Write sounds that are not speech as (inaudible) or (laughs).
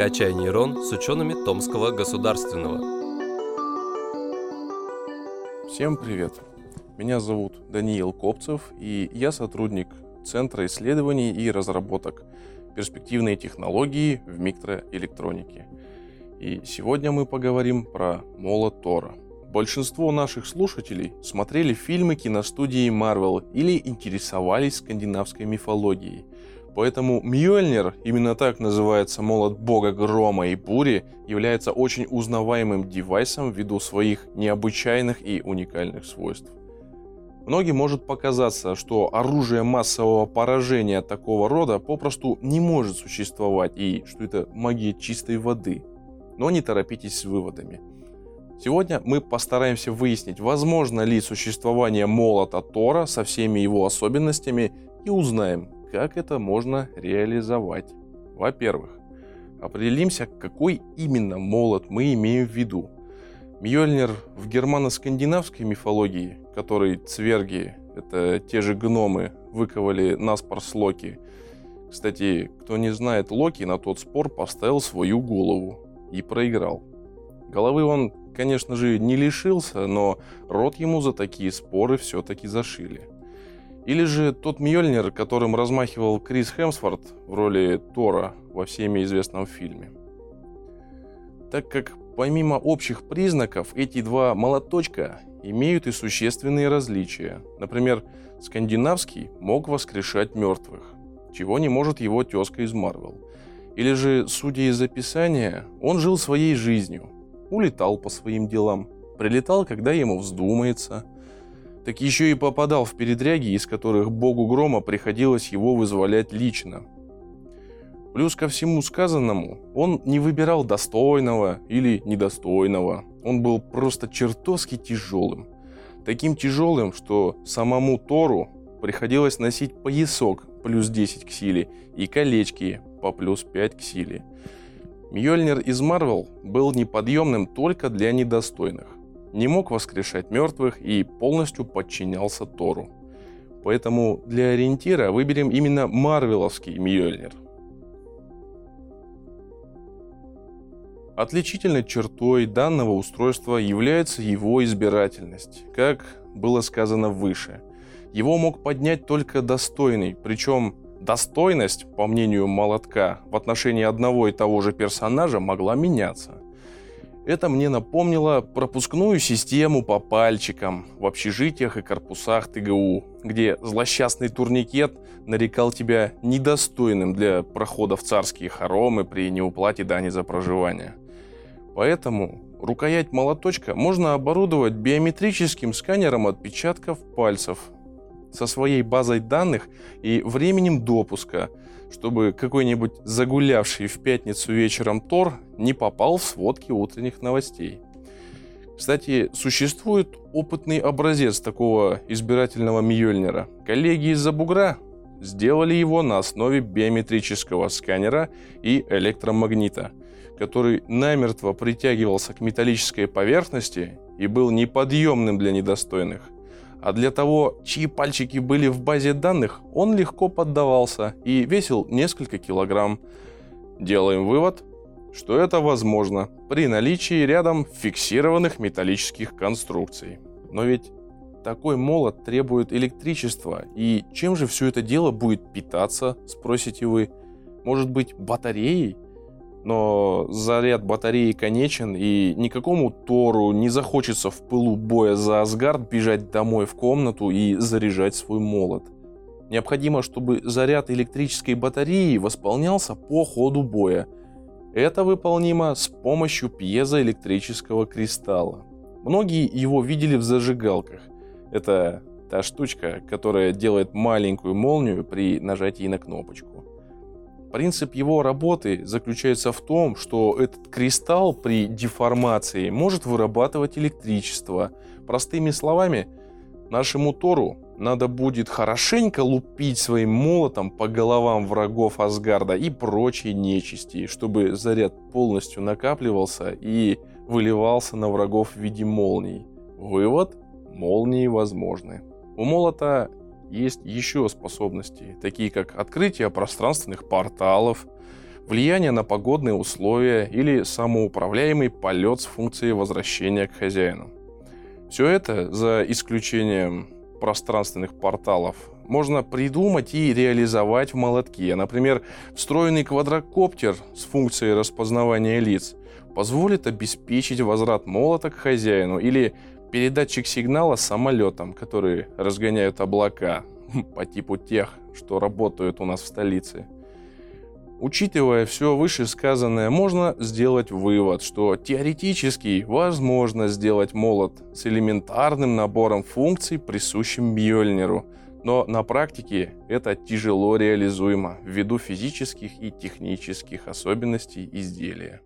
Качай нейрон с учеными Томского государственного. Всем привет! Меня зовут Даниил Копцев, и я сотрудник Центра исследований и разработок «Перспективные технологии в микроэлектронике». И сегодня мы поговорим про молот Тора. Большинство наших слушателей смотрели фильмы киностудии Marvel или интересовались скандинавской мифологией – Поэтому Мьёльнир, именно так называется молот бога грома и бури, является очень узнаваемым девайсом ввиду своих необычайных и уникальных свойств. Многим может показаться, что оружие массового поражения такого рода попросту не может существовать и что это магия чистой воды. Но не торопитесь с выводами. Сегодня мы постараемся выяснить, возможно ли существование молота Тора со всеми его особенностями и узнаем, как это можно реализовать? Во-первых, определимся, какой именно молот мы имеем в виду. Мьёльнир в германо-скандинавской мифологии, который цверги, это те же гномы, выковали наспор с Локи. Кстати, кто не знает, Локи на тот спор поставил свою голову и проиграл. Головы он, конечно же, не лишился, но рот ему за такие споры все-таки зашили. Или же тот Мьёльнир, которым размахивал Крис Хемсворт в роли Тора во всеми известном фильме. Так как помимо общих признаков эти два молоточка имеют и существенные различия. Например, скандинавский мог воскрешать мертвых, чего не может его тезка из Марвел. Или же, судя из описания, он жил своей жизнью, улетал по своим делам, прилетал, когда ему вздумается – так еще и попадал в передряги, из которых богу грома приходилось его вызволять лично. Плюс ко всему сказанному, он не выбирал достойного или недостойного. Он был просто чертовски тяжелым. Таким тяжелым, что самому Тору приходилось носить поясок плюс 10 к силе и колечки по плюс 5 к силе. Мьёльнир из Марвел был неподъемным только для недостойных не мог воскрешать мертвых и полностью подчинялся Тору. Поэтому для ориентира выберем именно марвеловский Мьёльнир. Отличительной чертой данного устройства является его избирательность, как было сказано выше. Его мог поднять только достойный, причем достойность, по мнению молотка, в отношении одного и того же персонажа могла меняться – это мне напомнило пропускную систему по пальчикам в общежитиях и корпусах ТГУ, где злосчастный турникет нарекал тебя недостойным для прохода в царские хоромы при неуплате дани за проживание. Поэтому рукоять молоточка можно оборудовать биометрическим сканером отпечатков пальцев со своей базой данных и временем допуска – чтобы какой-нибудь загулявший в пятницу вечером Тор не попал в сводки утренних новостей. Кстати, существует опытный образец такого избирательного Мьёльнира. Коллеги из-за бугра сделали его на основе биометрического сканера и электромагнита, который намертво притягивался к металлической поверхности и был неподъемным для недостойных – а для того, чьи пальчики были в базе данных, он легко поддавался и весил несколько килограмм. Делаем вывод, что это возможно при наличии рядом фиксированных металлических конструкций. Но ведь такой молот требует электричества, и чем же все это дело будет питаться, спросите вы? Может быть, батареей? Но заряд батареи конечен, и никакому Тору не захочется в пылу боя за Асгард бежать домой в комнату и заряжать свой молот. Необходимо, чтобы заряд электрической батареи восполнялся по ходу боя. Это выполнимо с помощью пьезоэлектрического кристалла. Многие его видели в зажигалках. Это та штучка, которая делает маленькую молнию при нажатии на кнопочку. Принцип его работы заключается в том, что этот кристалл при деформации может вырабатывать электричество. Простыми словами, нашему Тору надо будет хорошенько лупить своим молотом по головам врагов Асгарда и прочей нечисти, чтобы заряд полностью накапливался и выливался на врагов в виде молний. Вывод – молнии возможны. У молота есть еще способности, такие как открытие пространственных порталов, влияние на погодные условия или самоуправляемый полет с функцией возвращения к хозяину. Все это, за исключением пространственных порталов, можно придумать и реализовать в молотке. Например, встроенный квадрокоптер с функцией распознавания лиц позволит обеспечить возврат молота к хозяину или передатчик сигнала самолетам, которые разгоняют облака (laughs) по типу тех, что работают у нас в столице. Учитывая все вышесказанное, можно сделать вывод, что теоретически возможно сделать молот с элементарным набором функций, присущим Мьёльниру, но на практике это тяжело реализуемо ввиду физических и технических особенностей изделия.